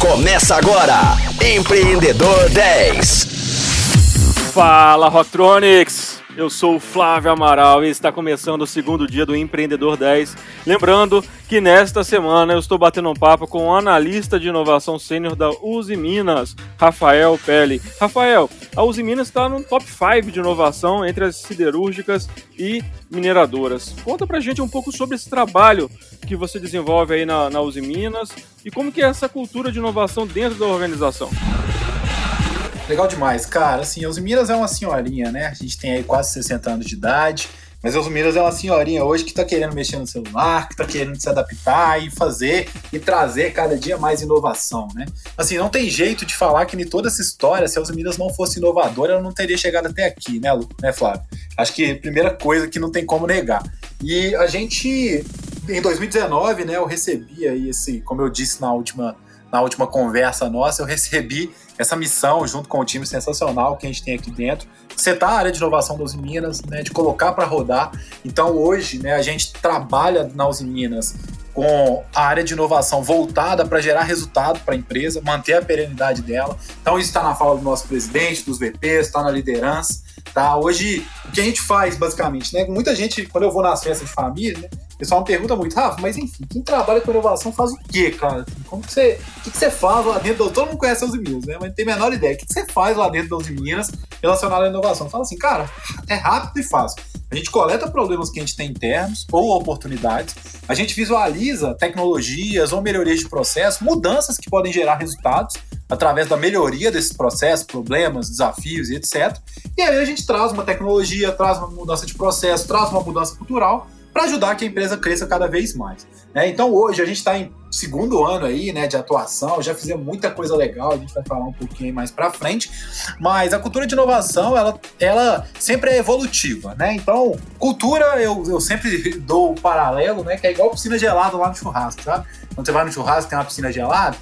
Começa agora, Empreendedor 10. Fala Rocktronics! Eu sou o Flávio Amaral e está começando o segundo dia do Empreendedor 10. Lembrando que nesta semana eu estou batendo um papo com o analista de inovação sênior da Uzi Minas, Rafael Pelli. Rafael, a Uzi Minas está no top 5 de inovação entre as siderúrgicas e mineradoras. Conta pra gente um pouco sobre esse trabalho que você desenvolve aí na, na Uzi Minas e como que é essa cultura de inovação dentro da organização. Legal demais, cara. Assim, a Minas é uma senhorinha, né? A gente tem aí quase 60 anos de idade. Mas a Minas é uma senhorinha hoje que está querendo mexer no celular, que está querendo se adaptar e fazer e trazer cada dia mais inovação, né? Assim, não tem jeito de falar que em toda essa história, se a Minas não fosse inovadora, ela não teria chegado até aqui, né, Lu? né, Flávio? Acho que primeira coisa que não tem como negar. E a gente, em 2019, né, eu recebi aí esse, como eu disse na última, na última conversa nossa, eu recebi essa missão junto com o time sensacional que a gente tem aqui dentro, setar a área de inovação da Uzi Minas, né, de colocar para rodar. Então hoje, né, a gente trabalha na Uzi Minas com a área de inovação voltada para gerar resultado para a empresa, manter a perenidade dela. Então isso está na fala do nosso presidente, dos VPs, está na liderança. Tá? Hoje, o que a gente faz, basicamente, né? Muita gente, quando eu vou nas festas de família, né? O pessoal me pergunta muito, Rafa, mas enfim, quem trabalha com inovação faz o quê, cara? Como que você, o que, que você faz lá dentro? Do, todo mundo conhece os Minas, né? Mas não tem a menor ideia. O que, que você faz lá dentro das Minas relacionado à inovação? Fala assim, cara, é rápido e fácil. A gente coleta problemas que a gente tem internos ou oportunidades, a gente visualiza tecnologias ou melhorias de processo, mudanças que podem gerar resultados através da melhoria desses processos, problemas, desafios e etc. E aí a gente traz uma tecnologia, traz uma mudança de processo, traz uma mudança cultural para ajudar que a empresa cresça cada vez mais. Né? Então hoje a gente está em segundo ano aí, né, de atuação, já fizemos muita coisa legal, a gente vai falar um pouquinho mais para frente, mas a cultura de inovação, ela, ela sempre é evolutiva, né? Então, cultura, eu, eu sempre dou o paralelo, né, que é igual piscina gelada lá no churrasco, sabe? Quando você vai no churrasco tem uma piscina gelada,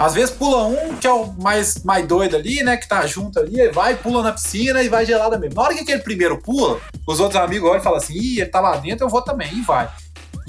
às vezes pula um, que é o mais, mais doido ali, né? Que tá junto ali, vai, pula na piscina e vai gelada mesmo. Na hora que aquele primeiro pula, os outros amigos olham e falam assim: ih, ele tá lá dentro, eu vou também, e vai.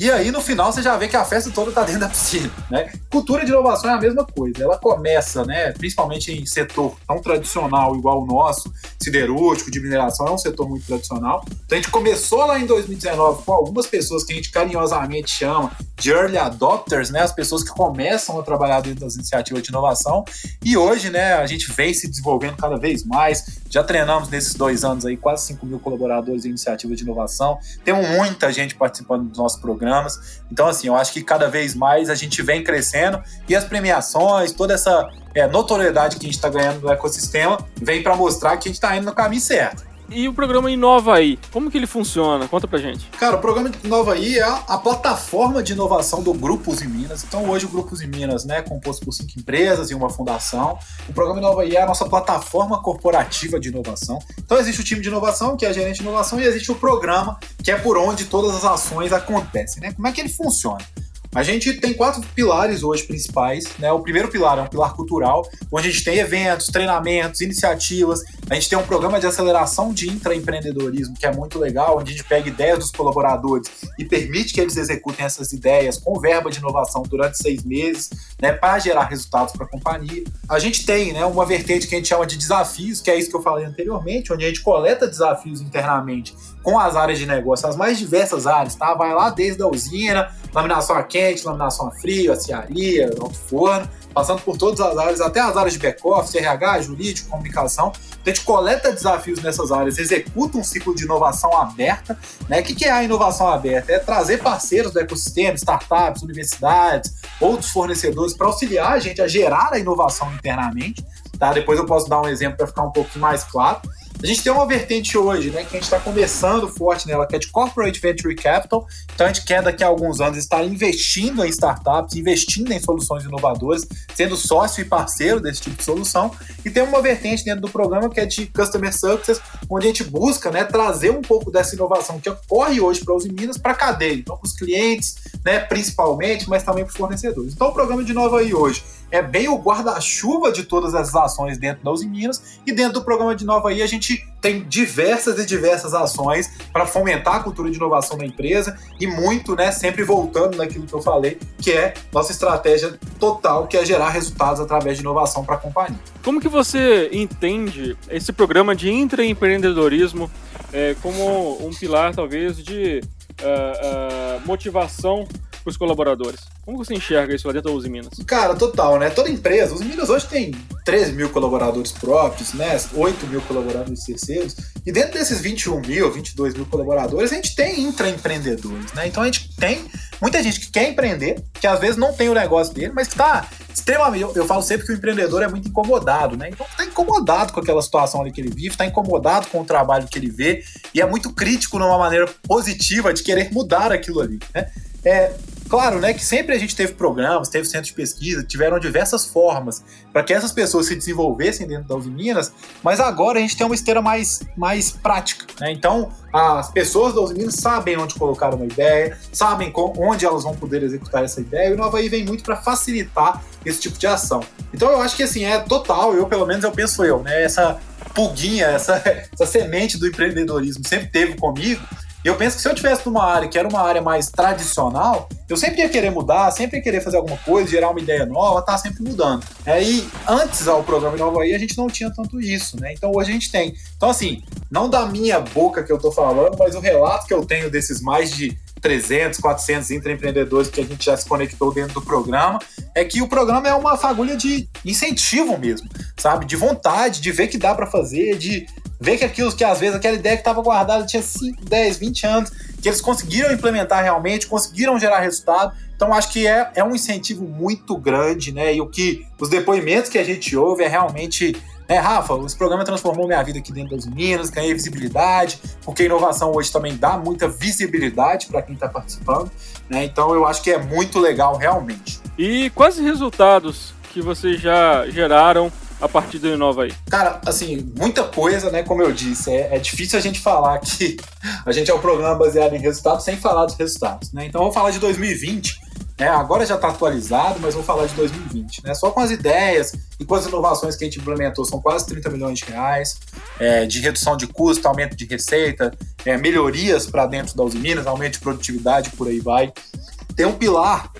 E aí, no final, você já vê que a festa toda está dentro da piscina, né? Cultura de inovação é a mesma coisa. Ela começa, né, principalmente em setor tão tradicional igual o nosso, siderúrgico, de mineração, é um setor muito tradicional. Então, a gente começou lá em 2019 com algumas pessoas que a gente carinhosamente chama de early adopters, né, as pessoas que começam a trabalhar dentro das iniciativas de inovação. E hoje, né, a gente vem se desenvolvendo cada vez mais. Já treinamos nesses dois anos aí quase 5 mil colaboradores em iniciativas de inovação. Temos muita gente participando do nosso programa programas. Então, assim, eu acho que cada vez mais a gente vem crescendo e as premiações, toda essa é, notoriedade que a gente está ganhando no ecossistema, vem para mostrar que a gente está indo no caminho certo. E o programa Inova aí, como que ele funciona? Conta pra gente. Cara, o programa Inova aí é a plataforma de inovação do Grupos em Minas. Então hoje o Grupos em Minas, né, é composto por cinco empresas e uma fundação. O programa Inova aí é a nossa plataforma corporativa de inovação. Então existe o time de inovação, que é a gerente de inovação, e existe o programa, que é por onde todas as ações acontecem, né? Como é que ele funciona? A gente tem quatro pilares hoje principais, né? O primeiro pilar é um pilar cultural, onde a gente tem eventos, treinamentos, iniciativas. A gente tem um programa de aceleração de intraempreendedorismo, que é muito legal, onde a gente pega ideias dos colaboradores e permite que eles executem essas ideias com verba de inovação durante seis meses, né? Para gerar resultados para a companhia. A gente tem, né? Uma vertente que a gente chama de desafios, que é isso que eu falei anteriormente, onde a gente coleta desafios internamente com as áreas de negócio, as mais diversas áreas, tá? Vai lá desde a usina, laminação a quente, laminação a frio, aciaria, alto forno, passando por todas as áreas, até as áreas de back-office, RH, jurídico, comunicação. Então, a gente coleta desafios nessas áreas, executa um ciclo de inovação aberta. Né? O que é a inovação aberta? É trazer parceiros do ecossistema, startups, universidades, outros fornecedores, para auxiliar a gente a gerar a inovação internamente. Tá? Depois eu posso dar um exemplo para ficar um pouquinho mais claro. A gente tem uma vertente hoje, né, que a gente está começando forte nela, que é de Corporate Venture Capital. Então a gente quer daqui a alguns anos estar investindo em startups, investindo em soluções inovadoras, sendo sócio e parceiro desse tipo de solução. E tem uma vertente dentro do programa que é de Customer Success, onde a gente busca né, trazer um pouco dessa inovação que ocorre hoje para os Minas para a cadeia. Então, para os clientes, né, principalmente, mas também para fornecedores. Então o programa de Nova aí hoje é bem o guarda-chuva de todas as ações dentro da Uzi Minas e dentro do programa de Nova aí a gente tem diversas e diversas ações para fomentar a cultura de inovação da empresa e muito, né, sempre voltando naquilo que eu falei, que é nossa estratégia total, que é gerar resultados através de inovação para a companhia. Como que você entende esse programa de intraempreendedorismo é, como um pilar, talvez, de uh, uh, motivação os colaboradores? Como você enxerga isso lá dentro da Uzi Minas? Cara, total, né? Toda empresa, Uzi Minas hoje tem 13 mil colaboradores próprios, né? 8 mil colaboradores terceiros. E dentro desses 21 mil, 22 mil colaboradores, a gente tem intraempreendedores, né? Então a gente tem muita gente que quer empreender, que às vezes não tem o negócio dele, mas que está extremamente. Eu, eu, falo sempre que o empreendedor é muito incomodado, né? Então está incomodado com aquela situação ali que ele vive, está incomodado com o trabalho que ele vê e é muito crítico numa maneira positiva de querer mudar aquilo ali, né? É, Claro, né, que sempre a gente teve programas, teve centros de pesquisa, tiveram diversas formas para que essas pessoas se desenvolvessem dentro das Minas, mas agora a gente tem uma esteira mais, mais prática, né? Então, as pessoas das Minas sabem onde colocar uma ideia, sabem onde elas vão poder executar essa ideia, e o Nova aí vem muito para facilitar esse tipo de ação. Então, eu acho que assim, é total, eu pelo menos eu penso eu, né, essa pulguinha, essa, essa semente do empreendedorismo sempre teve comigo, eu penso que se eu tivesse numa área que era uma área mais tradicional, eu sempre ia querer mudar, sempre ia querer fazer alguma coisa, gerar uma ideia nova, tá sempre mudando. Aí, antes ao programa Novo aí, a gente não tinha tanto isso, né? Então hoje a gente tem. Então, assim, não da minha boca que eu tô falando, mas o relato que eu tenho desses mais de 300, 400 intraempreendedores que a gente já se conectou dentro do programa, é que o programa é uma fagulha de incentivo mesmo, sabe? De vontade, de ver que dá para fazer, de ver que aquilo que às vezes aquela ideia que estava guardada tinha 5, 10, 20 anos, que eles conseguiram implementar realmente, conseguiram gerar resultado. Então acho que é, é um incentivo muito grande, né? E o que os depoimentos que a gente ouve é realmente é, Rafa, esse programa transformou minha vida aqui dentro das Minas, ganhei visibilidade, porque a inovação hoje também dá muita visibilidade para quem está participando, né? Então eu acho que é muito legal realmente. E quais resultados que vocês já geraram a partir do Inova aí? Cara, assim, muita coisa, né? Como eu disse, é, é, difícil a gente falar que a gente é um programa baseado em resultados sem falar dos resultados, né? Então vamos falar de 2020. Né? Agora já está atualizado, mas vou falar de 2020. Né? Só com as ideias e com as inovações que a gente implementou, são quase 30 milhões de reais é, de redução de custo, aumento de receita, é, melhorias para dentro da Uzi Minas, aumento de produtividade, por aí vai. Tem um pilar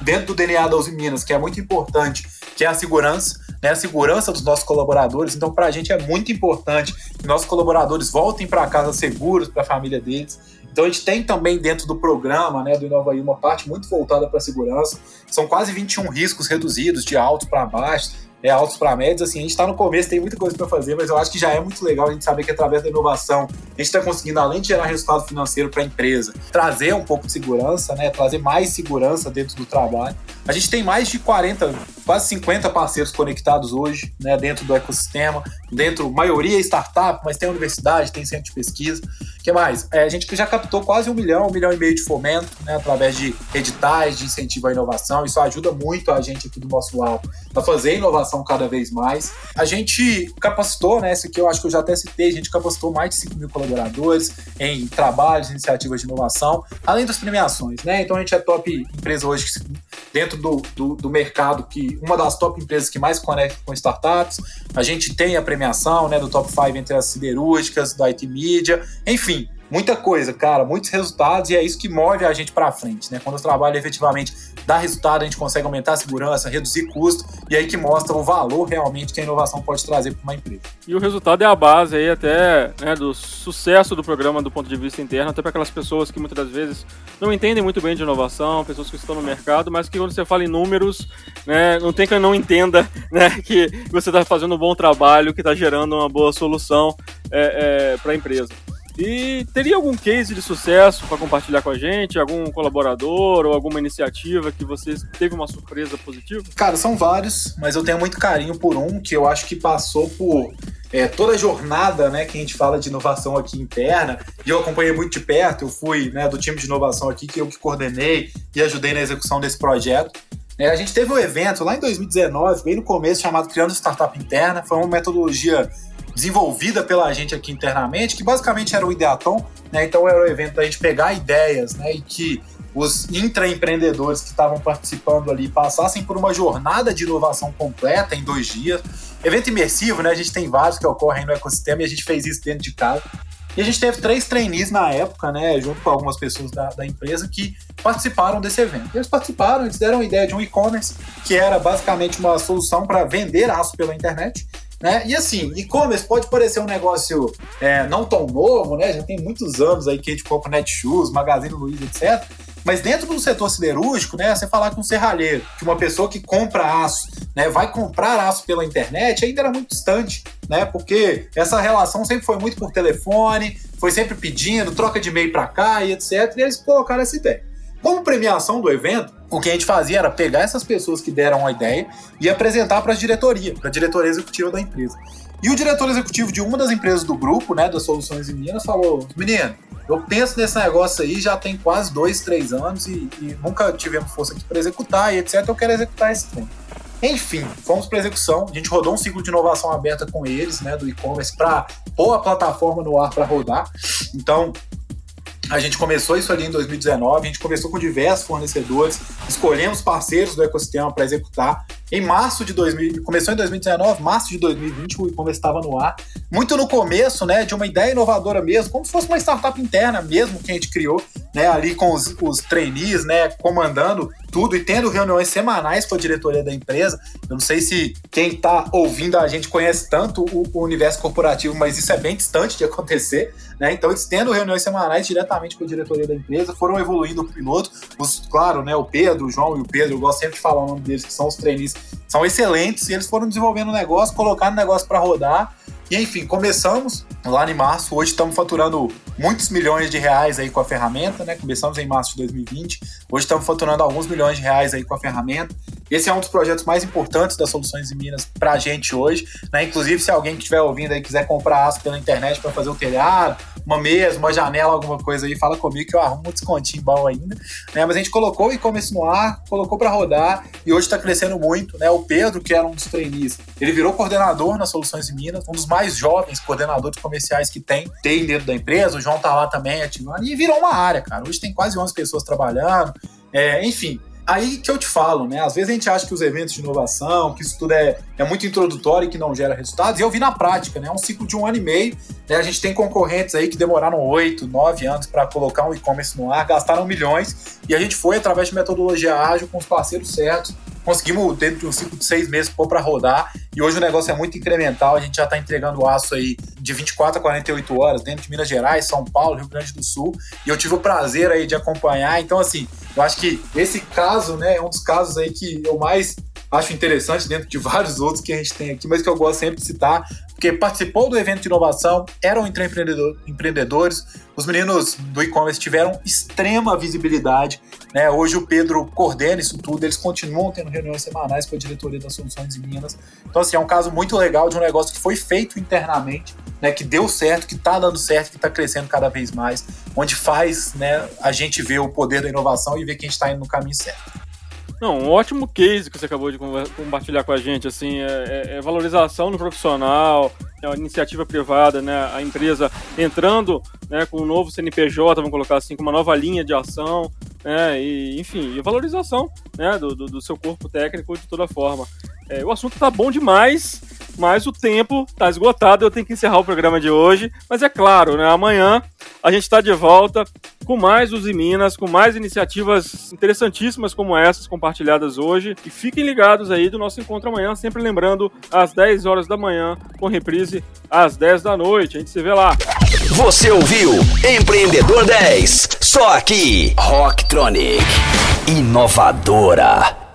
dentro do DNA da Uzi Minas que é muito importante, que é a segurança né, a segurança dos nossos colaboradores. Então, para a gente é muito importante que nossos colaboradores voltem para casa seguros, para a família deles. Então, a gente tem também dentro do programa né, do Inova uma parte muito voltada para a segurança. São quase 21 riscos reduzidos, de altos para baixos é, altos para médios, assim, a gente está no começo, tem muita coisa para fazer, mas eu acho que já é muito legal a gente saber que através da inovação a gente está conseguindo, além de gerar resultado financeiro para a empresa, trazer um pouco de segurança, né, trazer mais segurança dentro do trabalho. A gente tem mais de 40, quase 50 parceiros conectados hoje, né, dentro do ecossistema, dentro, maioria é startup, mas tem universidade, tem centro de pesquisa. O que mais? É, a gente já captou quase um milhão, um milhão e meio de fomento, né, através de editais de incentivo à inovação. Isso ajuda muito a gente aqui do nosso lado a fazer inovação cada vez mais. A gente capacitou, né? Esse aqui eu acho que eu já até citei, a gente capacitou mais de 5 mil colaboradores em trabalhos, iniciativas de inovação, além das premiações, né? Então a gente é top empresa hoje dentro do, do, do mercado, que uma das top empresas que mais conecta com startups. A gente tem a premiação né, do top 5 entre as siderúrgicas, do IT Media, enfim muita coisa, cara, muitos resultados e é isso que move a gente para frente, né? Quando o trabalho efetivamente dá resultado, a gente consegue aumentar a segurança, reduzir custo e aí que mostra o valor realmente que a inovação pode trazer para uma empresa. E o resultado é a base aí até né, do sucesso do programa do ponto de vista interno, até para aquelas pessoas que muitas das vezes não entendem muito bem de inovação, pessoas que estão no mercado, mas que quando você fala em números, né, não tem quem não entenda né, que você está fazendo um bom trabalho, que está gerando uma boa solução é, é, para a empresa. E teria algum case de sucesso para compartilhar com a gente? Algum colaborador ou alguma iniciativa que você teve uma surpresa positiva? Cara, são vários, mas eu tenho muito carinho por um que eu acho que passou por é, toda a jornada né, que a gente fala de inovação aqui interna, e eu acompanhei muito de perto, eu fui né, do time de inovação aqui, que eu que coordenei e ajudei na execução desse projeto. É, a gente teve um evento lá em 2019, bem no começo, chamado Criando Startup Interna, foi uma metodologia desenvolvida pela gente aqui internamente, que basicamente era o Ideaton, né? Então era o evento da gente pegar ideias, né? E que os intraempreendedores que estavam participando ali passassem por uma jornada de inovação completa em dois dias. Evento imersivo, né? A gente tem vários que ocorrem no ecossistema e a gente fez isso dentro de casa. E a gente teve três trainees na época, né, junto com algumas pessoas da, da empresa que participaram desse evento. Eles participaram, eles deram a ideia de um e-commerce que era basicamente uma solução para vender aço pela internet. Né? E assim, e-commerce pode parecer um negócio é, não tão novo, né? Já tem muitos anos aí que a gente compra Netshoes, Magazine Luiza, etc. Mas dentro do setor siderúrgico, né, você falar que um serralheiro, que uma pessoa que compra aço, né, vai comprar aço pela internet, ainda era muito distante, né? Porque essa relação sempre foi muito por telefone, foi sempre pedindo, troca de e-mail para cá e etc. E eles colocaram essa ideia. Como premiação do evento, o que a gente fazia era pegar essas pessoas que deram a ideia e apresentar para a diretoria, para a diretoria executiva da empresa. E o diretor executivo de uma das empresas do grupo, né, das Soluções em Minas, falou: Menino, eu penso nesse negócio aí já tem quase dois, três anos e, e nunca tivemos força aqui para executar e etc. Eu quero executar esse trem. Enfim, fomos para execução. A gente rodou um ciclo de inovação aberta com eles, né, do e-commerce, para pôr a plataforma no ar para rodar. Então, a gente começou isso ali em 2019, a gente começou com diversos fornecedores, escolhemos parceiros do ecossistema para executar. Em março de 2000, começou em 2019, março de 2020 o e-commerce estava no ar. Muito no começo, né, de uma ideia inovadora mesmo, como se fosse uma startup interna mesmo que a gente criou, né, ali com os, os trainees, né, comandando tudo e tendo reuniões semanais com a diretoria da empresa. Eu não sei se quem está ouvindo a gente conhece tanto o, o, universo corporativo, mas isso é bem distante de acontecer, né? Então eles tendo reuniões semanais diretamente com a diretoria da empresa, foram evoluindo o piloto. Os, claro, né, o Pedro, o João e o Pedro, eu gosto sempre de falar o nome deles, que são os trainees, são excelentes e eles foram desenvolvendo o negócio, colocando o negócio para rodar e enfim, começamos lá em março. Hoje estamos faturando muitos milhões de reais aí com a ferramenta, né? Começamos em março de 2020. Hoje estamos faturando alguns milhões de reais aí com a ferramenta. Esse é um dos projetos mais importantes das soluções em Minas para a gente hoje. Né? Inclusive, se alguém que estiver ouvindo aí quiser comprar aço pela internet para fazer o telhado, uma mesa, uma janela, alguma coisa aí, fala comigo que eu arrumo um descontinho bom ainda. Né? Mas a gente colocou o e-commerce no ar, colocou para rodar e hoje está crescendo muito. Né? O Pedro, que era um dos trainees, ele virou coordenador nas soluções em Minas, um dos mais jovens coordenadores comerciais que tem, tem dentro da empresa. O João tá lá também ativando e virou uma área, cara. Hoje tem quase 11 pessoas trabalhando. É, enfim, aí que eu te falo, né? Às vezes a gente acha que os eventos de inovação, que isso tudo é, é muito introdutório e que não gera resultados, e eu vi na prática, né? É um ciclo de um ano e meio. Né? A gente tem concorrentes aí que demoraram oito, nove anos para colocar um e-commerce no ar, gastaram milhões, e a gente foi através de metodologia ágil com os parceiros certos. Conseguimos, dentro de um ciclo de seis meses, pôr para rodar, e hoje o negócio é muito incremental. A gente já está entregando aço aí de 24 a 48 horas dentro de Minas Gerais, São Paulo, Rio Grande do Sul, e eu tive o prazer aí de acompanhar. Então, assim, eu acho que esse caso, né, é um dos casos aí que eu mais acho interessante dentro de vários outros que a gente tem aqui, mas que eu gosto sempre de citar, porque participou do evento de inovação, eram empreendedores, os meninos do e-commerce tiveram extrema visibilidade. Né? Hoje o Pedro coordena isso tudo, eles continuam tendo reuniões semanais com a diretoria das soluções em Minas. Então, assim, é um caso muito legal de um negócio que foi feito internamente, né, que deu certo, que está dando certo, que está crescendo cada vez mais, onde faz né, a gente ver o poder da inovação e ver que a gente está indo no caminho certo. Não, um ótimo case que você acabou de compartilhar com a gente, assim, é, é, é valorização no profissional, é uma iniciativa privada, né, a empresa entrando, né, com um novo CNPJ, vamos colocar assim, com uma nova linha de ação, né, e, enfim, e valorização, né, do, do, do seu corpo técnico de toda forma. É, o assunto tá bom demais, mas o tempo tá esgotado, eu tenho que encerrar o programa de hoje. Mas é claro, né? Amanhã a gente está de volta com mais os Minas, com mais iniciativas interessantíssimas como essas compartilhadas hoje. E fiquem ligados aí do nosso encontro amanhã, sempre lembrando às 10 horas da manhã, com reprise às 10 da noite. A gente se vê lá. Você ouviu Empreendedor 10, só aqui, Rocktronic, inovadora.